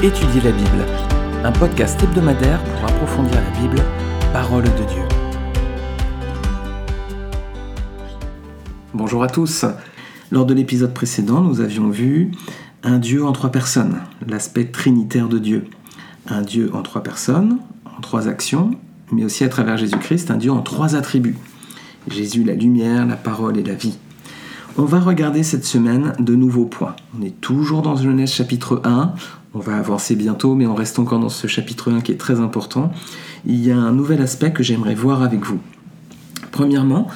Étudier la Bible, un podcast hebdomadaire pour approfondir la Bible, parole de Dieu. Bonjour à tous. Lors de l'épisode précédent, nous avions vu un Dieu en trois personnes, l'aspect trinitaire de Dieu. Un Dieu en trois personnes, en trois actions, mais aussi à travers Jésus-Christ, un Dieu en trois attributs. Jésus, la lumière, la parole et la vie. On va regarder cette semaine de nouveaux points. On est toujours dans Genèse chapitre 1. On va avancer bientôt, mais on reste encore dans ce chapitre 1 qui est très important. Il y a un nouvel aspect que j'aimerais voir avec vous. Premièrement,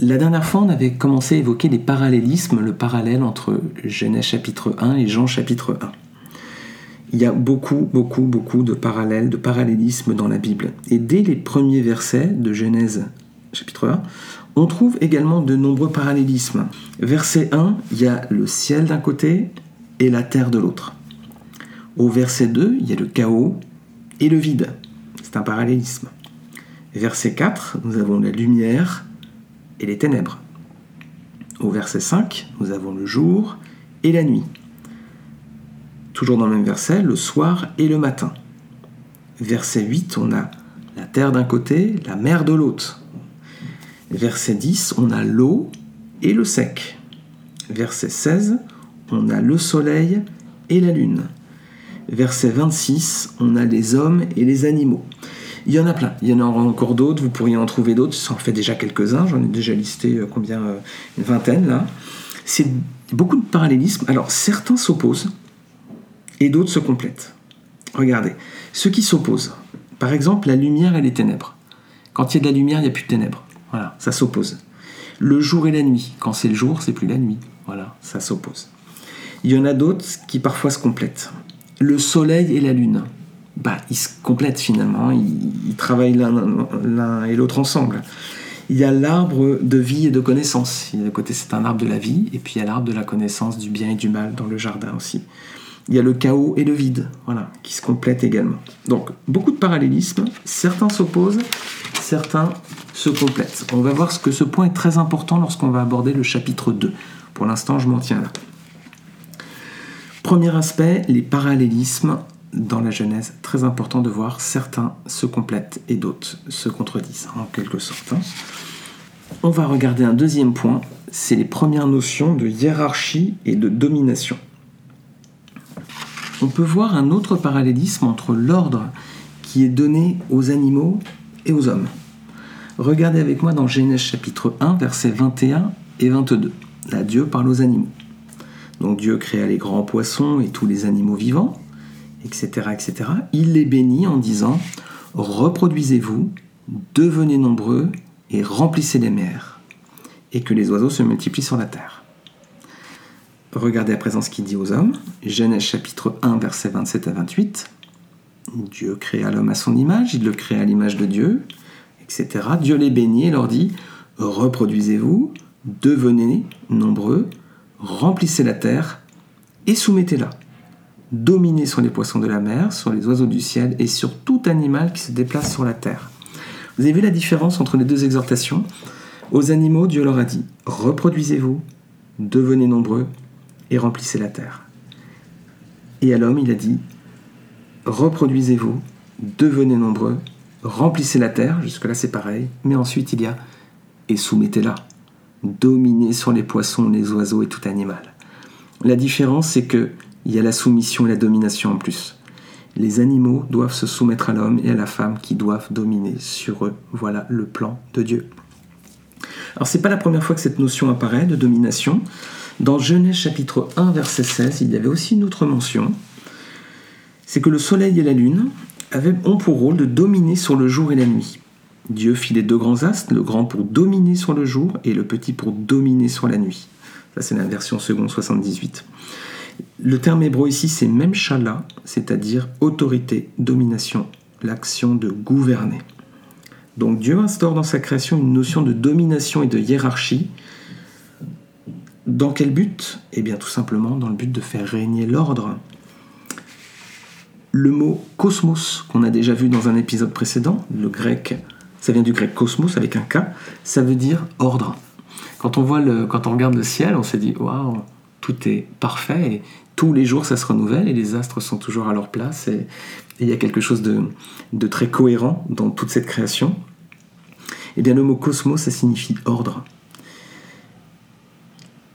la dernière fois, on avait commencé à évoquer les parallélismes, le parallèle entre Genèse chapitre 1 et Jean chapitre 1. Il y a beaucoup, beaucoup, beaucoup de parallèles, de parallélismes dans la Bible. Et dès les premiers versets de Genèse chapitre 1, on trouve également de nombreux parallélismes. Verset 1, il y a le ciel d'un côté et la terre de l'autre. Au verset 2, il y a le chaos et le vide. C'est un parallélisme. Verset 4, nous avons la lumière et les ténèbres. Au verset 5, nous avons le jour et la nuit. Toujours dans le même verset, le soir et le matin. Verset 8, on a la terre d'un côté, la mer de l'autre. Verset 10, on a l'eau et le sec. Verset 16, on a le soleil et la lune. Verset 26, on a les hommes et les animaux. Il y en a plein, il y en a encore d'autres, vous pourriez en trouver d'autres, ça en fait déjà quelques-uns, j'en ai déjà listé euh, combien euh, Une vingtaine là. C'est beaucoup de parallélismes. Alors certains s'opposent et d'autres se complètent. Regardez, ceux qui s'opposent, par exemple la lumière et les ténèbres. Quand il y a de la lumière, il n'y a plus de ténèbres. Voilà, ça s'oppose. Le jour et la nuit. Quand c'est le jour, c'est plus la nuit. Voilà, ça s'oppose. Il y en a d'autres qui parfois se complètent. Le soleil et la lune. Bah, ils se complètent finalement, ils, travaillent l'un et l'autre ensemble. Il y a l'arbre de vie et de connaissance. A côté, c'est un arbre de la vie, et puis il y a l'arbre de la connaissance du bien et du mal dans le jardin aussi. Il y a le chaos et le vide, voilà, qui se complètent également. Donc, beaucoup de parallélismes. Certains s'opposent, certains se complètent. On va voir ce que ce point est très important lorsqu'on va aborder le chapitre 2. Pour l'instant, je m'en tiens là. Premier aspect, les parallélismes dans la Genèse. Très important de voir, certains se complètent et d'autres se contredisent, en quelque sorte. Hein. On va regarder un deuxième point, c'est les premières notions de hiérarchie et de domination. On peut voir un autre parallélisme entre l'ordre qui est donné aux animaux et aux hommes. Regardez avec moi dans Genèse chapitre 1, versets 21 et 22. Là, Dieu parle aux animaux. Donc Dieu créa les grands poissons et tous les animaux vivants, etc., etc. Il les bénit en disant Reproduisez-vous, devenez nombreux et remplissez les mers, et que les oiseaux se multiplient sur la terre. Regardez à présent ce qu'il dit aux hommes. Genèse chapitre 1, versets 27 à 28. Dieu créa l'homme à son image, il le créa à l'image de Dieu etc. Dieu les bénit et leur dit Reproduisez-vous, devenez nombreux, remplissez la terre et soumettez-la. Dominez sur les poissons de la mer, sur les oiseaux du ciel et sur tout animal qui se déplace sur la terre. Vous avez vu la différence entre les deux exhortations? Aux animaux, Dieu leur a dit Reproduisez-vous, devenez nombreux et remplissez la terre. Et à l'homme, il a dit Reproduisez-vous, devenez nombreux remplissez la terre, jusque-là c'est pareil, mais ensuite il y a et soumettez-la, dominez sur les poissons, les oiseaux et tout animal. La différence c'est que il y a la soumission et la domination en plus. Les animaux doivent se soumettre à l'homme et à la femme qui doivent dominer sur eux. Voilà le plan de Dieu. Alors c'est pas la première fois que cette notion apparaît de domination. Dans Genèse chapitre 1 verset 16, il y avait aussi une autre mention. C'est que le soleil et la lune ont pour rôle de dominer sur le jour et la nuit. Dieu fit les deux grands astres, le grand pour dominer sur le jour et le petit pour dominer sur la nuit. Ça, c'est la version seconde 78. Le terme hébreu ici, c'est même shala, c'est-à-dire autorité, domination, l'action de gouverner. Donc Dieu instaure dans sa création une notion de domination et de hiérarchie. Dans quel but? Eh bien tout simplement dans le but de faire régner l'ordre, le mot cosmos, qu'on a déjà vu dans un épisode précédent, le grec, ça vient du grec cosmos avec un K, ça veut dire ordre. Quand on, voit le, quand on regarde le ciel, on s'est dit, waouh, tout est parfait et tous les jours ça se renouvelle et les astres sont toujours à leur place et il y a quelque chose de, de, très cohérent dans toute cette création. Et eh bien le mot cosmos, ça signifie ordre.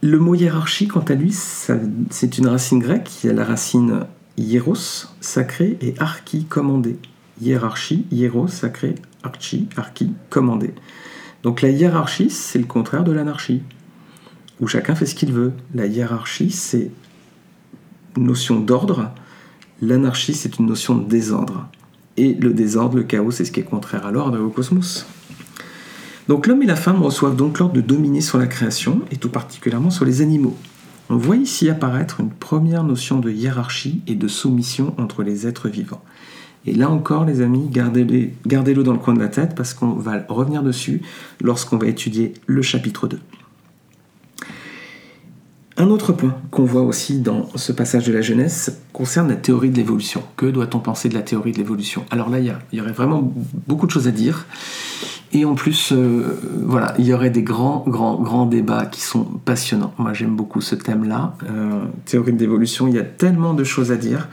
Le mot hiérarchie, quant à lui, c'est une racine grecque qui a la racine hieros, sacré, et archi, commandé. Hiérarchie, hieros, sacré, archi, archi, commandé. Donc la hiérarchie, c'est le contraire de l'anarchie, où chacun fait ce qu'il veut. La hiérarchie, c'est une notion d'ordre, l'anarchie, c'est une notion de désordre. Et le désordre, le chaos, c'est ce qui est contraire à l'ordre et au cosmos. Donc l'homme et la femme reçoivent donc l'ordre de dominer sur la création, et tout particulièrement sur les animaux. On voit ici apparaître une première notion de hiérarchie et de soumission entre les êtres vivants. Et là encore, les amis, gardez-le dans le coin de la tête parce qu'on va revenir dessus lorsqu'on va étudier le chapitre 2. Un autre point qu'on voit aussi dans ce passage de la Genèse concerne la théorie de l'évolution. Que doit-on penser de la théorie de l'évolution? Alors là, il y, aurait vraiment beaucoup de choses à dire. Et en plus, euh, voilà, il y aurait des grands, grands, grands débats qui sont passionnants. Moi, j'aime beaucoup ce thème-là. Euh, théorie de l'évolution, il y a tellement de choses à dire.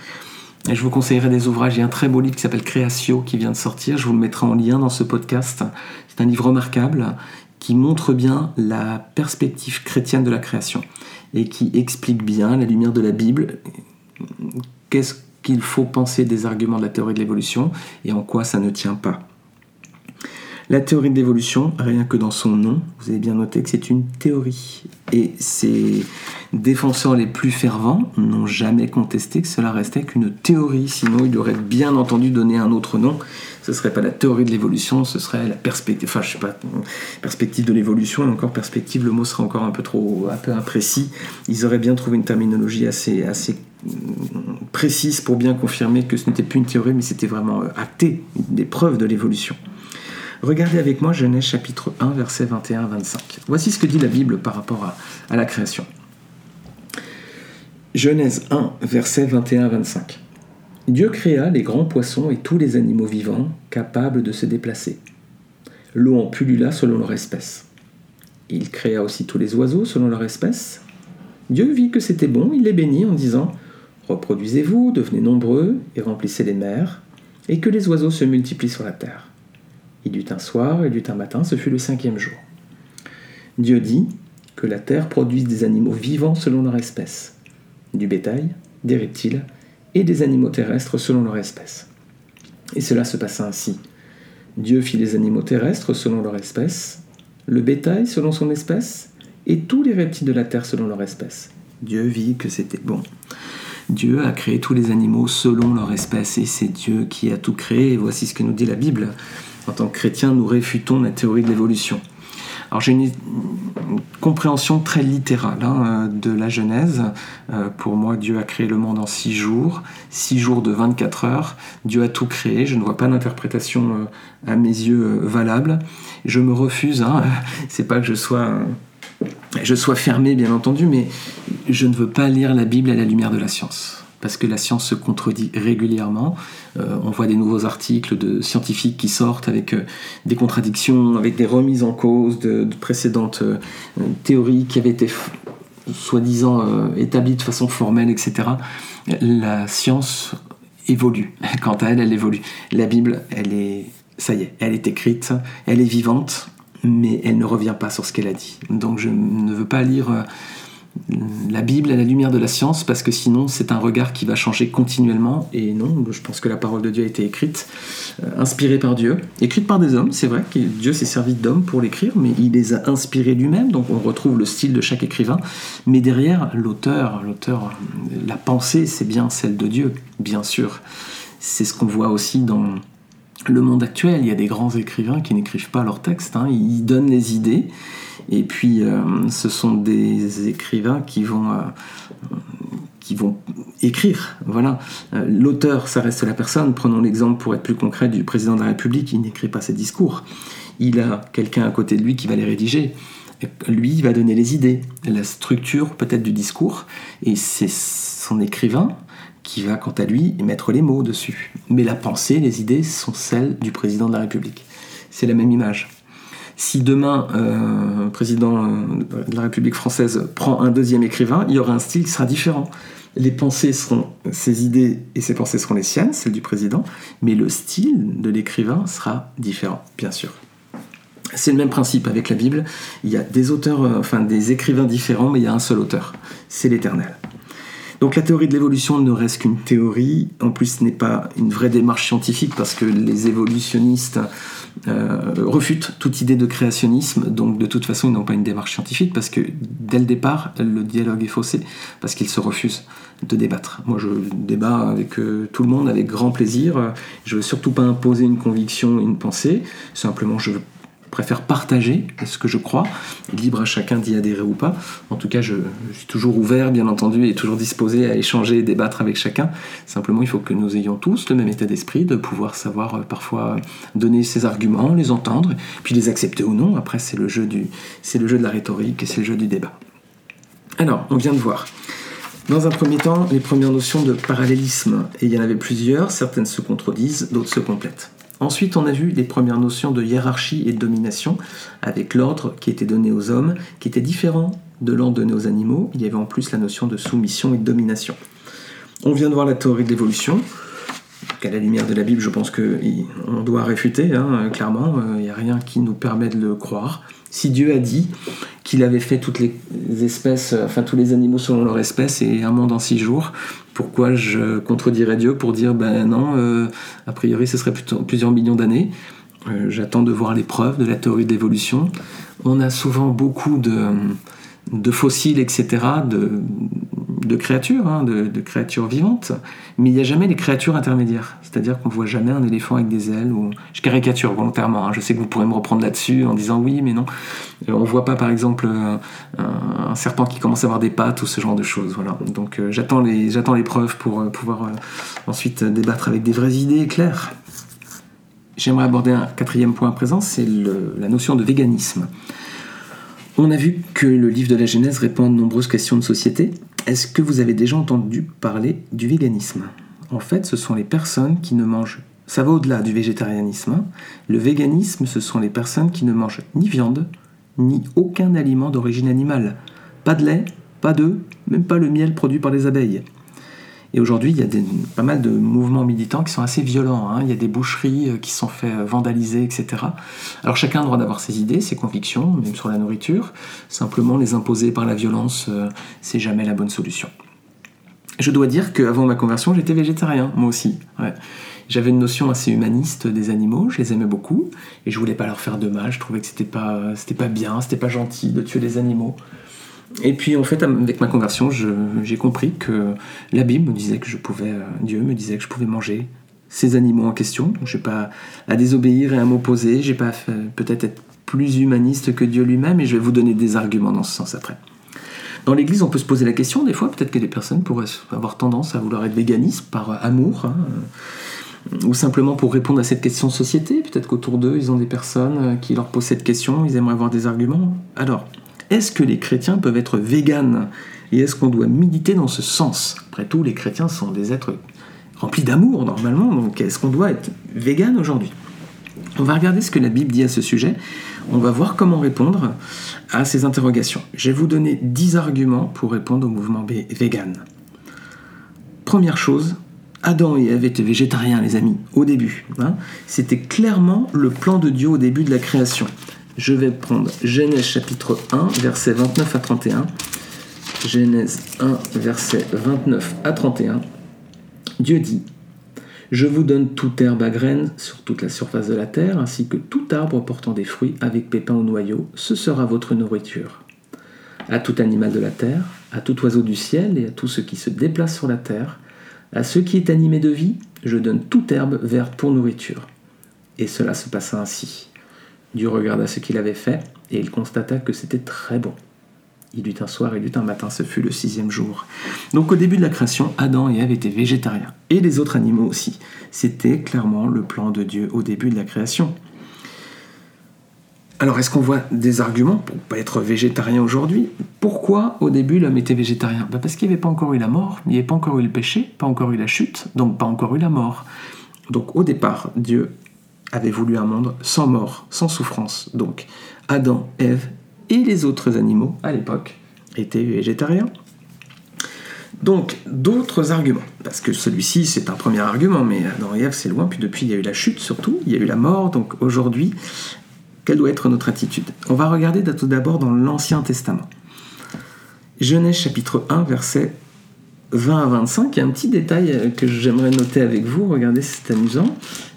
Et je vous conseillerais des ouvrages. Il y a un très beau livre qui s'appelle Créatio qui vient de sortir. Je vous le mettrai en lien dans ce podcast. C'est un livre remarquable qui montre bien la perspective chrétienne de la création et qui explique bien la lumière de la Bible. Qu'est-ce qu'il faut penser des arguments de la théorie de l'évolution et en quoi ça ne tient pas. La théorie de l'évolution, rien que dans son nom, vous avez bien noté que c'est une théorie. Et ses défenseurs les plus fervents n'ont jamais contesté que cela restait qu'une théorie, sinon il aurait bien entendu donner un autre nom. Ce serait pas la théorie de l'évolution, ce serait la perspective, enfin je sais pas, perspective de l'évolution, et encore perspective, le mot serait encore un peu trop, un peu imprécis. Ils auraient bien trouvé une terminologie assez, mm, précise pour bien confirmer que ce n'était plus une théorie, mais c'était vraiment euh, acté, des preuves de l'évolution. Regardez avec moi Genèse chapitre 1, versets 21 à 25. Voici ce que dit la Bible par rapport à, la création. Genèse 1, versets 21 à 25. Dieu créa les grands poissons et tous les animaux vivants capables de se déplacer. L'eau en pullula selon leur espèce. Il créa aussi tous les oiseaux selon leur espèce. Dieu vit que c'était bon, il les bénit en disant Reproduisez-vous, devenez nombreux et remplissez les mers, et que les oiseaux se multiplient sur la terre. Il eut un soir, il eut un matin, ce fut le cinquième jour. Dieu dit que la terre produise des animaux vivants selon leur espèce, du bétail, des reptiles et des animaux terrestres selon leur espèce. Et cela se passa ainsi. Dieu fit les animaux terrestres selon leur espèce, le bétail selon son espèce, et tous les reptiles de la terre selon leur espèce. Dieu vit que c'était bon. Dieu a créé tous les animaux selon leur espèce, et c'est Dieu qui a tout créé, voici ce que nous dit la Bible en tant que chrétien, nous réfutons la théorie de l'évolution. Alors j'ai une, compréhension très littérale hein, de la Genèse. Euh, pour moi, Dieu a créé le monde en six jours, six jours de 24 heures. Dieu a tout créé. Je ne vois pas d'interprétation euh, à mes yeux euh, valable. Je me refuse. Hein, c'est pas que je sois je sois fermé, bien entendu, mais je ne veux pas lire la Bible à la lumière de la science parce que la science se contredit régulièrement. Euh, on voit des nouveaux articles de scientifiques qui sortent avec euh, des contradictions, avec des remises en cause de, précédentes euh, théories qui avaient été soi-disant établies de façon formelle, etc. La science évolue. Quant à elle, elle évolue. La Bible, elle est, ça y est, elle est écrite, elle est vivante, mais elle ne revient pas sur ce qu'elle a dit. Donc je ne veux pas lire la Bible à la lumière de la science, parce que sinon c'est un regard qui va changer continuellement. Et non, je pense que la parole de Dieu a été écrite, euh, inspirée par Dieu, écrite par des hommes, c'est vrai que Dieu s'est servi d'hommes pour l'écrire, mais il les a inspirés lui-même, donc on retrouve le style de chaque écrivain. Mais derrière, l'auteur, l'auteur, la pensée, c'est bien celle de Dieu, bien sûr. C'est ce qu'on voit aussi dans le monde actuel. Il y a des grands écrivains qui n'écrivent pas leurs textes, hein. ils donnent les idées et puis, euh, ce sont des écrivains qui vont, euh, écrire. Voilà. Euh, l'auteur, ça reste la personne. Prenons l'exemple, pour être plus concret, du président de la République. Il n'écrit pas ses discours. Il a quelqu'un à côté de lui qui va les rédiger. Lui, il va donner les idées, la structure peut-être du discours. Et c'est son écrivain qui va, quant à lui, mettre les mots dessus. Mais la pensée, les idées sont celles du président de la République. C'est la même image. Si demain, euh, un président de la République française prend un deuxième écrivain, il y aura un style qui sera différent. Les pensées seront ses idées et ses pensées seront les siennes, celles du président, mais le style de l'écrivain sera différent, bien sûr. C'est le même principe avec la Bible. Il y a des auteurs, euh, enfin des écrivains différents, mais il y a un seul auteur. C'est l'Éternel. Donc la théorie de l'évolution ne reste qu'une théorie. En plus, ce n'est pas une vraie démarche scientifique parce que les évolutionnistes euh, refutent toute idée de créationnisme. Donc de toute façon, ils n'ont pas une démarche scientifique parce que dès le départ, le dialogue est faussé parce qu'ils se refusent de débattre. Moi, je débat avec euh, tout le monde avec grand plaisir. Je veux surtout pas imposer une conviction, une pensée. Simplement, je préfère partager ce que je crois, libre à chacun d'y adhérer ou pas. En tout cas, je, suis toujours ouvert, bien entendu, et toujours disposé à échanger et débattre avec chacun. Simplement, il faut que nous ayons tous le même état d'esprit, de pouvoir savoir euh, parfois donner ses arguments, les entendre, puis les accepter ou non. Après, c'est le c'est le jeu de la rhétorique et c'est le jeu du débat. Alors, on vient de voir. Dans un premier temps, les premières notions de parallélisme, et il y en avait plusieurs, certaines se contredisent, d'autres se complètent. Ensuite, on a vu les premières notions de hiérarchie et de domination, avec l'ordre qui était donné aux hommes, qui était différent de l'ordre donné aux animaux. Il y avait en plus la notion de soumission et de domination. On vient de voir la théorie de l'évolution, qu'à la lumière de la Bible, je pense qu'on doit réfuter, hein, clairement. Il n'y a rien qui nous permet de le croire. Si Dieu a dit qu'il avait fait toutes les espèces, enfin tous les animaux selon leur espèce et un monde en six jours, pourquoi je contredirais Dieu pour dire ben non, euh, a priori ce serait plusieurs millions d'années euh, J'attends de voir les preuves de la théorie d'évolution. On a souvent beaucoup de, de fossiles, etc., de, de créatures, hein, de, créatures vivantes, mais il n'y a jamais les créatures intermédiaires. C'est-à-dire qu'on ne voit jamais un éléphant avec des ailes. Je caricature volontairement, hein. je sais que vous pourrez me reprendre là-dessus en disant oui, mais non. Euh, on ne voit pas par exemple euh, un, serpent qui commence à avoir des pattes ou ce genre de choses. Donc euh, j'attends les, j'attends les preuves pour pouvoir ensuite débattre avec des vraies idées claires. J'aimerais aborder un quatrième point à présent, c'est la notion de véganisme. On a vu que le livre de la Genèse répond à de nombreuses questions de société. Est-ce que vous avez déjà entendu parler du véganisme? En fait, ce sont les personnes qui ne mangent... Ça va au-delà du végétarianisme. Hein. Le véganisme, ce sont les personnes qui ne mangent ni viande, ni aucun aliment d'origine animale. Pas de lait, pas d'œufs, même pas le miel produit par les abeilles. Et aujourd'hui, il y a pas mal de mouvements militants qui sont assez violents. Hein. Il y a des boucheries euh, qui sont fait euh, vandaliser, etc. Alors chacun a le droit d'avoir ses idées, ses convictions, même sur la nourriture. Simplement, les imposer par la violence, euh, c'est jamais la bonne solution. Je dois dire qu'avant ma conversion, j'étais végétarien, moi aussi. J'avais une notion assez humaniste des animaux, je les aimais beaucoup, et je voulais pas leur faire de mal, je trouvais que c'était pas, pas bien, c'était pas gentil de tuer les animaux. Et puis en fait, avec ma conversion, j'ai compris que la Bible me disait que je pouvais, euh, Dieu me disait que je pouvais manger ces animaux en question. Je n'ai pas à désobéir et à m'opposer. J'ai pas peut-être être plus humaniste que Dieu lui-même. Et je vais vous donner des arguments dans ce sens après. Dans l'Église, on peut se poser la question des fois. Peut-être que des personnes pourraient avoir tendance à vouloir être véganistes par amour. Hein, ou simplement pour répondre à cette question société. Peut-être qu'autour d'eux, ils ont des personnes qui leur posent cette question, ils aimeraient avoir des arguments. Alors, est-ce que les chrétiens peuvent être véganes Et est-ce qu'on doit militer dans ce sens? Après tout, les chrétiens sont des êtres remplis d'amour normalement, donc est-ce qu'on doit être vegan aujourd'hui? On va regarder ce que la Bible dit à ce sujet. On va voir comment répondre à ces interrogations. Je vais vous donner 10 arguments pour répondre au mouvement vegan. Première chose, Adam et Ève étaient végétariens, les amis, au début. Hein. C'était clairement le plan de Dieu au début de la création je vais prendre Genèse chapitre 1, versets 29 à 31. Genèse 1, versets 29 à 31. Dieu dit Je vous donne toute herbe à graines sur toute la surface de la terre, ainsi que tout arbre portant des fruits avec pépins au noyau, ce sera votre nourriture. À tout animal de la terre, à tout oiseau du ciel et à tout ce qui se déplace sur la terre, à ce qui est animé de vie, je donne toute herbe verte pour nourriture. Et cela se passa ainsi. Dieu regarda ce qu'il avait fait, et il constata que c'était très bon. Il eut un soir il eut un matin, ce fut le sixième jour. Donc au début de la création, Adam et Ève étaient végétariens, et les autres animaux aussi. C'était clairement le plan de Dieu au début de la création. Alors est-ce qu'on voit des arguments pour ne pas être végétarien aujourd'hui? Pourquoi au début l'homme était végétarien? Bah, Parce qu'il n'y avait pas encore eu la mort, il n'y avait pas encore eu le péché, pas encore eu la chute, donc pas encore eu la mort. Donc au départ, Dieu avait voulu un monde sans mort, sans souffrance. Donc Adam, Ève et les autres animaux à l'époque étaient végétariens. Donc, d'autres arguments, parce que celui-ci c'est un premier argument, mais Adam et Ève c'est loin, puis depuis il y a eu la chute surtout, il y a eu la mort, donc aujourd'hui, quelle doit être notre attitude? On va regarder tout d'abord dans l'Ancien Testament. Genèse chapitre 1, verset 20 à 25, il y a un petit détail euh, que j'aimerais noter avec vous, regardez c'est amusant.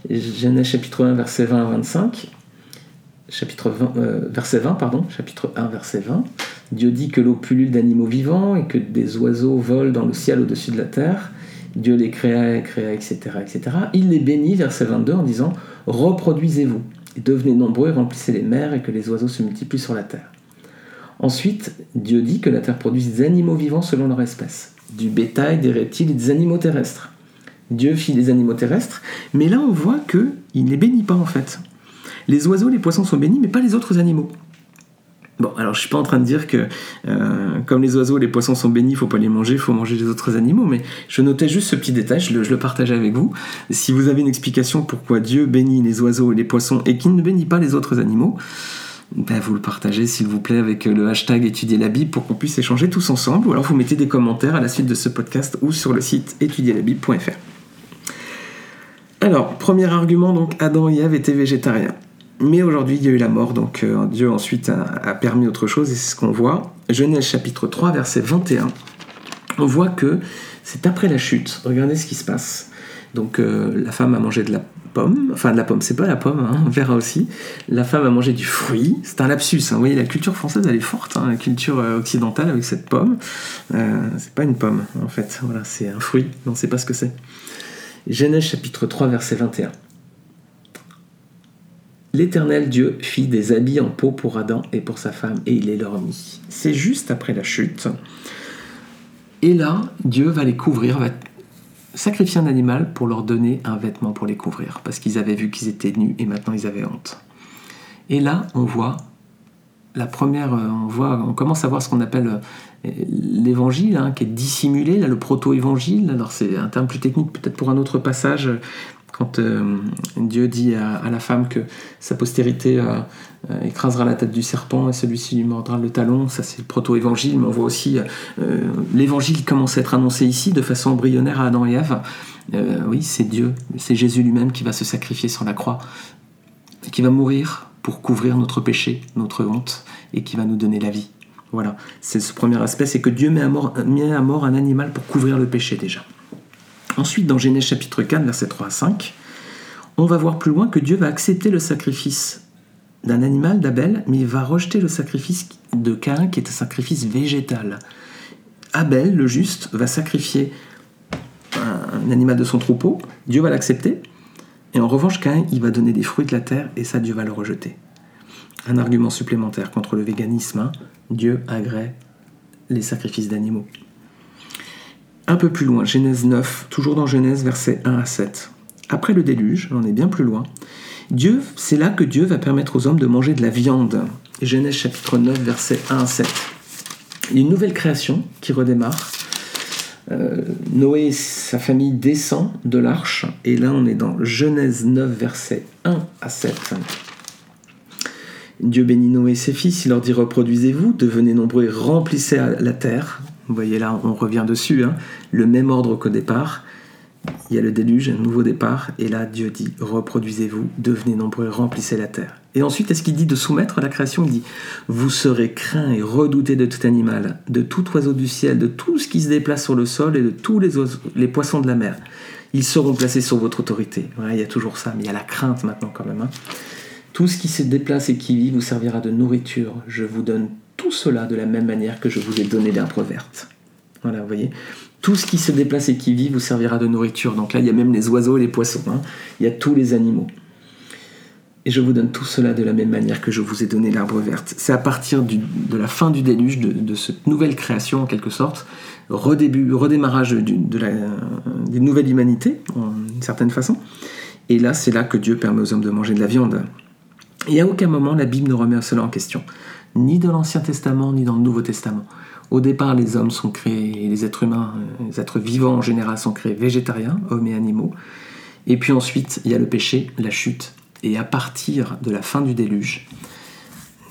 Genèse chapitre 1, verset 20 à 25 chapitre 20, euh, verset 20, pardon, chapitre 1, verset 20. Dieu dit que l'eau pullule d'animaux vivants et que des oiseaux volent dans le ciel au-dessus de la terre. Dieu les créa, créa, etc., etc. Il les bénit, verset 22, en disant Reproduisez-vous, et devenez nombreux et remplissez les mers, et que les oiseaux se multiplient sur la terre. Ensuite, Dieu dit que la terre produit des animaux vivants selon leur espèce, du bétail, des reptiles et des animaux terrestres. Dieu fit des animaux terrestres, mais là on voit qu'il ne les bénit pas en fait. Les oiseaux, les poissons sont bénis, mais pas les autres animaux. Bon, alors je suis pas en train de dire que euh, comme les oiseaux, les poissons sont bénis, il faut pas les manger, il faut manger les autres animaux, mais je notais juste ce petit détail, je le, partageais avec vous. Si vous avez une explication pourquoi Dieu bénit les oiseaux et les poissons et qu'il ne bénit pas les autres animaux, ben vous le partagez s'il vous plaît avec le hashtag étudier la Bible pour qu'on puisse échanger tous ensemble, ou alors vous mettez des commentaires à la suite de ce podcast ou sur le site étudierlabible.fr. Alors, premier argument, donc Adam et Ève étaient végétariens. Mais aujourd'hui, il y a eu la mort, donc euh, Dieu ensuite a, permis autre chose, et c'est ce qu'on voit. Genèse chapitre 3, verset 21. On voit que c'est après la chute. Regardez ce qui se passe. Donc euh, la femme a mangé de la pomme, enfin de la pomme, c'est pas la pomme, hein, on verra aussi. La femme a mangé du fruit, c'est un lapsus. Hein. Vous voyez, la culture française elle est forte, hein, la culture euh, occidentale avec cette pomme. c'est pas une pomme en fait, voilà, c'est un fruit, on ne sait pas ce que c'est. Genèse chapitre 3, verset 21. L'Éternel Dieu fit des habits en peau pour Adam et pour sa femme, et il les leur mit. C'est juste après la chute. Et là, Dieu va les couvrir, sacrifier un animal pour leur donner un vêtement pour les couvrir, parce qu'ils avaient vu qu'ils étaient nus et maintenant ils avaient honte. Et là, on voit la première, euh, on voit, on commence à voir ce qu'on appelle euh, l'évangile, hein, qui est dissimulé, là, le proto-évangile. Alors c'est un terme plus technique peut-être pour un autre passage, quand euh, Dieu dit à, la femme que sa postérité euh, euh, écrasera la tête du serpent et celui-ci lui mordra le talon, ça c'est le proto-évangile, mais on voit aussi l'évangile commence à être annoncé ici de façon embryonnaire à Adam et Ève. oui, c'est Dieu, c'est Jésus lui-même qui va se sacrifier sur la croix, qui va mourir pour couvrir notre péché, notre honte, et qui va nous donner la vie. Voilà, c'est ce premier aspect, c'est que Dieu met à, mort, un animal pour couvrir le péché déjà. Ensuite, dans Genèse chapitre 4, verset 3 à 5, on va voir plus loin que Dieu va accepter le sacrifice d'un animal d'Abel, mais il va rejeter le sacrifice de Cain, qui est un sacrifice végétal. Abel, le juste, va sacrifier un animal de son troupeau, Dieu va l'accepter, et en revanche, Cain, il va donner des fruits de la terre, et ça, Dieu va le rejeter. Un argument supplémentaire contre le véganisme, hein. Dieu agrée les sacrifices d'animaux. Un peu plus loin, Genèse 9, toujours dans Genèse, versets 1 à 7. Après le déluge, on est bien plus loin, Dieu, c'est là que Dieu va permettre aux hommes de manger de la viande. Genèse chapitre 9, versets 1 à 7. Il y a une nouvelle création qui redémarre. Euh, Noé et sa famille descendent de l'arche, et là on est dans Genèse 9, versets 1 à 7. Dieu bénit Noé et ses fils, il leur dit reproduisez-vous, devenez nombreux et remplissez la terre. Vous voyez là, on revient dessus, hein. le même ordre qu'au départ. Il y a le déluge, un nouveau départ, et là Dieu dit reproduisez-vous, devenez nombreux, remplissez la terre. Et ensuite, est-ce qu'il dit de soumettre à la création? Il dit vous serez craints et redoutés de tout animal, de tout oiseau du ciel, de tout ce qui se déplace sur le sol et de tous les, les poissons de la mer. Ils seront placés sur votre autorité. il y a toujours ça, mais il y a la crainte maintenant quand même. Hein. Tout ce qui se déplace et qui vit vous servira de nourriture. Je vous donne tout cela de la même manière que je vous ai donné l'herbe verte. Voilà, vous voyez Tout ce qui se déplace et qui vit vous servira de nourriture. Donc là, il y a même les oiseaux et les poissons. Hein. Il y a tous les animaux. Et je vous donne tout cela de la même manière que je vous ai donné l'arbre verte. C'est à partir de la fin du déluge, de, cette nouvelle création en quelque sorte, redébut, redémarrage de d'une nouvelle humanité, en une certaine façon. Et là, c'est là que Dieu permet aux hommes de manger de la viande. Et à aucun moment la Bible ne remet cela en question ni dans l'Ancien Testament, ni dans le Nouveau Testament. Au départ, les hommes sont créés, les êtres humains, les êtres vivants en général sont créés végétariens, hommes et animaux. Et puis ensuite, il y a le péché, la chute. Et à partir de la fin du déluge,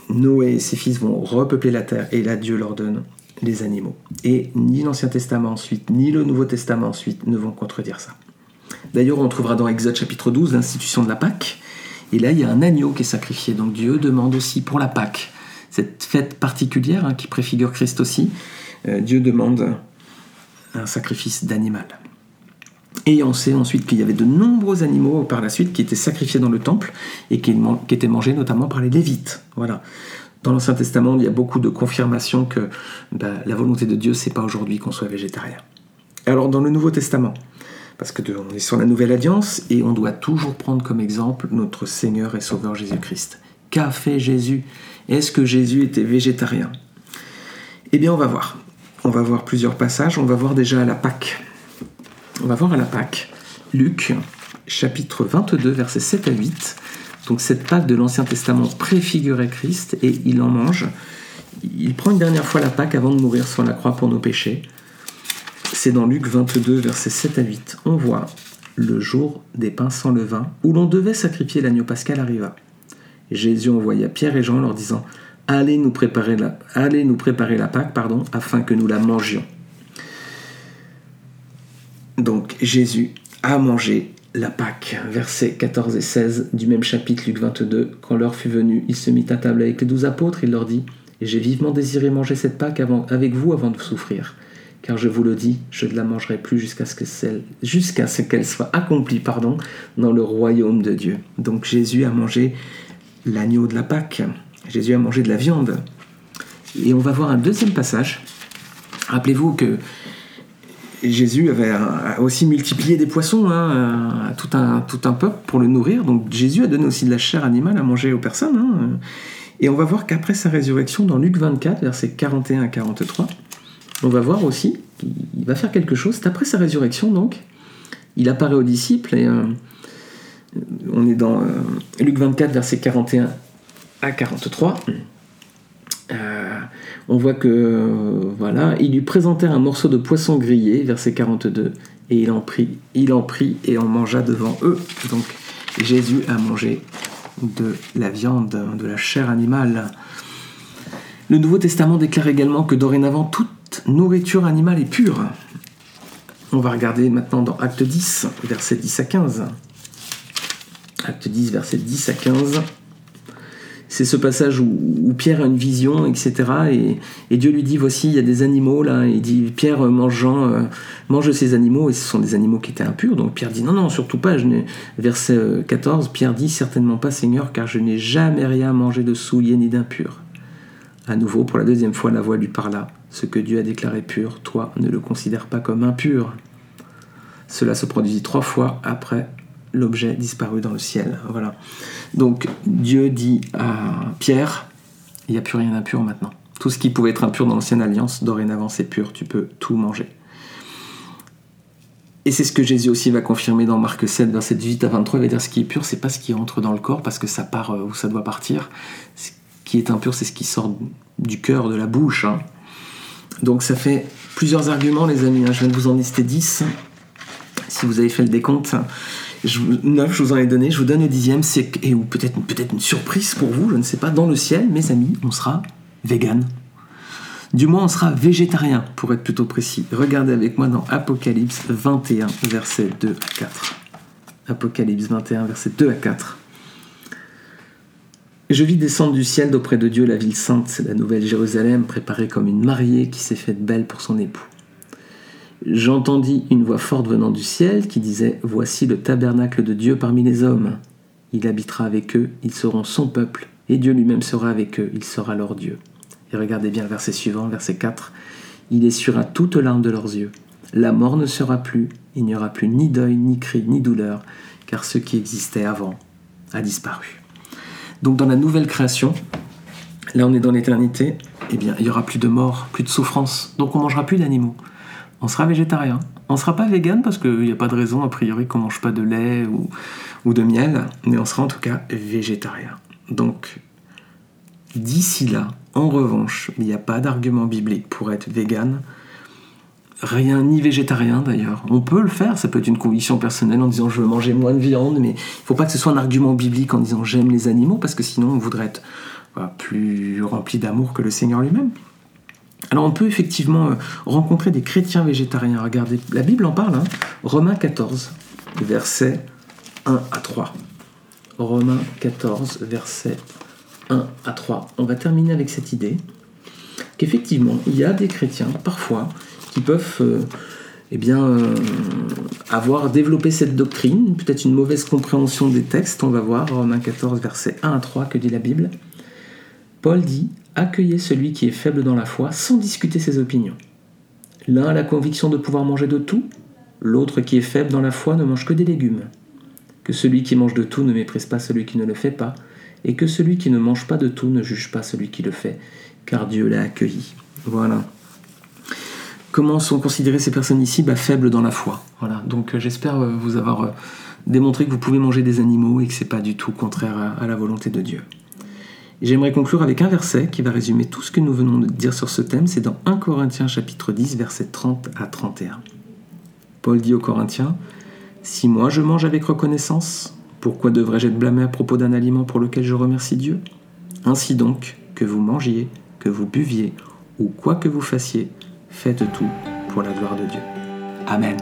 Noé et ses fils vont repeupler la terre et là Dieu leur donne les animaux. Et ni l'Ancien Testament ensuite, ni le Nouveau Testament ensuite ne vont contredire ça. D'ailleurs, on trouvera dans Exode chapitre 12 l'institution de la Pâque. Et là, il y a un agneau qui est sacrifié. Donc Dieu demande aussi pour la Pâque, cette fête particulière hein, qui préfigure Christ aussi, euh, Dieu demande un sacrifice d'animal. Et on sait ensuite qu'il y avait de nombreux animaux par la suite qui étaient sacrifiés dans le temple et qui, étaient mangés notamment par les Lévites. Voilà. Dans l'Ancien Testament, il y a beaucoup de confirmations que bah, la volonté de Dieu, c'est pas aujourd'hui qu'on soit végétarien. Alors dans le Nouveau Testament, parce que on est sur la Nouvelle Alliance et on doit toujours prendre comme exemple notre Seigneur et Sauveur Jésus-Christ. Qu'a fait Jésus? Est-ce que Jésus était végétarien? Eh bien, on va voir. On va voir plusieurs passages. On va voir déjà à la Pâque. On va voir à la Pâque, Luc, chapitre 22, versets 7 à 8. Donc cette Pâque de l'Ancien Testament préfigurait Christ et il en mange. Il prend une dernière fois la Pâque avant de mourir sur la croix pour nos péchés. C'est dans Luc 22, versets 7 à 8. On voit le jour des pains sans levain, où l'on devait sacrifier l'agneau pascal arriva. Jésus envoya Pierre et Jean leur disant Allez nous préparer la, allez nous préparer la Pâque, pardon, afin que nous la mangions. Donc Jésus a mangé la Pâque. Versets 14 et 16 du même chapitre, Luc 22. Quand l'heure fut venue, il se mit à table avec les douze apôtres. Il leur dit J'ai vivement désiré manger cette Pâque avec vous avant de souffrir. Car je vous le dis, je ne la mangerai plus jusqu'à ce qu'elle soit accomplie, pardon, dans le royaume de Dieu. Donc Jésus a mangé l'agneau de la Pâque. Jésus a mangé de la viande. Et on va voir un deuxième passage. Rappelez-vous que Jésus avait aussi multiplié des poissons hein, à tout un, tout un peuple pour le nourrir. Donc Jésus a donné aussi de la chair animale à manger aux personnes. Hein. Et on va voir qu'après sa résurrection, dans Luc 24, versets 41 à 43, on va voir aussi qu'il va faire quelque chose. C'est après sa résurrection, donc, il apparaît aux disciples et euh, on est dans euh, Luc 24, versets 41 à 43 on voit que voilà, il lui présentait un morceau de poisson grillé, verset 42, et il en prit, il en prit et en mangea devant eux. Donc Jésus a mangé de la viande, de la chair animale. Le Nouveau Testament déclare également que dorénavant toute nourriture animale est pure. On va regarder maintenant dans Acte 10, verset 10 à 15. Acte 10, verset 10 à 15 c'est ce passage où, Pierre a une vision, etc. Et, Dieu lui dit voici, il y a des animaux là. Et dit Pierre mangeant, euh, mange ces animaux, et ce sont des animaux qui étaient impurs. Donc Pierre dit non, non, surtout pas. Je Verset 14, euh, Pierre dit certainement pas, Seigneur, car je n'ai jamais rien mangé de souillé ni d'impur. À nouveau, pour la deuxième fois, la voix lui parla Ce que Dieu a déclaré pur, toi ne le considères pas comme impur. Cela se produisit trois fois après l'objet disparu dans le ciel. Voilà. Donc Dieu dit à Pierre, il n'y a plus rien d'impur maintenant. Tout ce qui pouvait être impur dans l'ancienne alliance, dorénavant c'est pur, tu peux tout manger. Et c'est ce que Jésus aussi va confirmer dans Marc 7, verset 18 à 23. Il va dire ce qui est pur, c'est pas ce qui entre dans le corps parce que ça part euh, où ça doit partir. Ce qui est impur, c'est ce qui sort du cœur, de la bouche. Hein. Donc ça fait plusieurs arguments, les amis. Hein. Je viens de vous en lister 10. Si vous avez fait le décompte, je, 9, je vous en ai donné, je vous donne le dixième, c'est, et, peut-être une surprise pour vous, je ne sais pas, dans le ciel, mes amis, on sera vegan. Du moins, on sera végétarien, pour être plutôt précis. Regardez avec moi dans Apocalypse 21, versets 2 à 4. Apocalypse 21, versets 2 à 4. Je vis descendre du ciel d'auprès de Dieu la ville sainte, la nouvelle Jérusalem, préparée comme une mariée qui s'est faite belle pour son époux. J'entendis une voix forte venant du ciel qui disait Voici le tabernacle de Dieu parmi les hommes. Il habitera avec eux, ils seront son peuple, et Dieu lui-même sera avec eux, il sera leur Dieu. Et regardez bien le verset suivant, verset 4. Il essuiera toute larme de leurs yeux. La mort ne sera plus, il n'y aura plus ni deuil, ni cri, ni douleur, car ce qui existait avant a disparu. Donc dans la nouvelle création, là on est dans l'éternité, eh bien il n'y aura plus de mort, plus de souffrance, donc on mangera plus d'animaux on sera végétarien. On sera pas vegan parce qu'il n'y a pas de raison, a priori, qu'on mange pas de lait ou, ou de miel, mais on sera en tout cas végétarien. Donc, d'ici là, en revanche, il n'y a pas d'argument biblique pour être vegan. Rien ni végétarien d'ailleurs. On peut le faire, ça peut être une conviction personnelle en disant je veux manger moins de viande, mais il ne faut pas que ce soit un argument biblique en disant j'aime les animaux, parce que sinon on voudrait être plus rempli d'amour que le Seigneur lui-même. Alors on peut effectivement euh, rencontrer des chrétiens végétariens. Regardez, la Bible en parle, hein. Romains 14, versets 1 à 3. Romains 14, versets 1 à 3. On va terminer avec cette idée qu'effectivement, il y a des chrétiens, parfois, qui peuvent euh, eh bien, euh, avoir développé cette doctrine, peut-être une mauvaise compréhension des textes. On va voir Romains 14, versets 1 à 3, que dit la Bible. Paul dit Accueillez celui qui est faible dans la foi sans discuter ses opinions. L'un a la conviction de pouvoir manger de tout, l'autre qui est faible dans la foi ne mange que des légumes. Que celui qui mange de tout ne méprise pas celui qui ne le fait pas, et que celui qui ne mange pas de tout ne juge pas celui qui le fait, car Dieu l'a accueilli. Voilà. Comment sont considérées ces personnes ici bah, Faibles dans la foi. Voilà. Donc euh, j'espère euh, vous avoir euh, démontré que vous pouvez manger des animaux et que c'est pas du tout contraire à la volonté de Dieu. J'aimerais conclure avec un verset qui va résumer tout ce que nous venons de dire sur ce thème. C'est dans 1 Corinthiens chapitre 10, versets 30 à 31. Paul dit aux Corinthiens, Si moi je mange avec reconnaissance, pourquoi devrais-je être blâmé à propos d'un aliment pour lequel je remercie Dieu? Ainsi donc, que vous mangiez, que vous buviez, ou quoi que vous fassiez, faites tout pour la gloire de Dieu. Amen.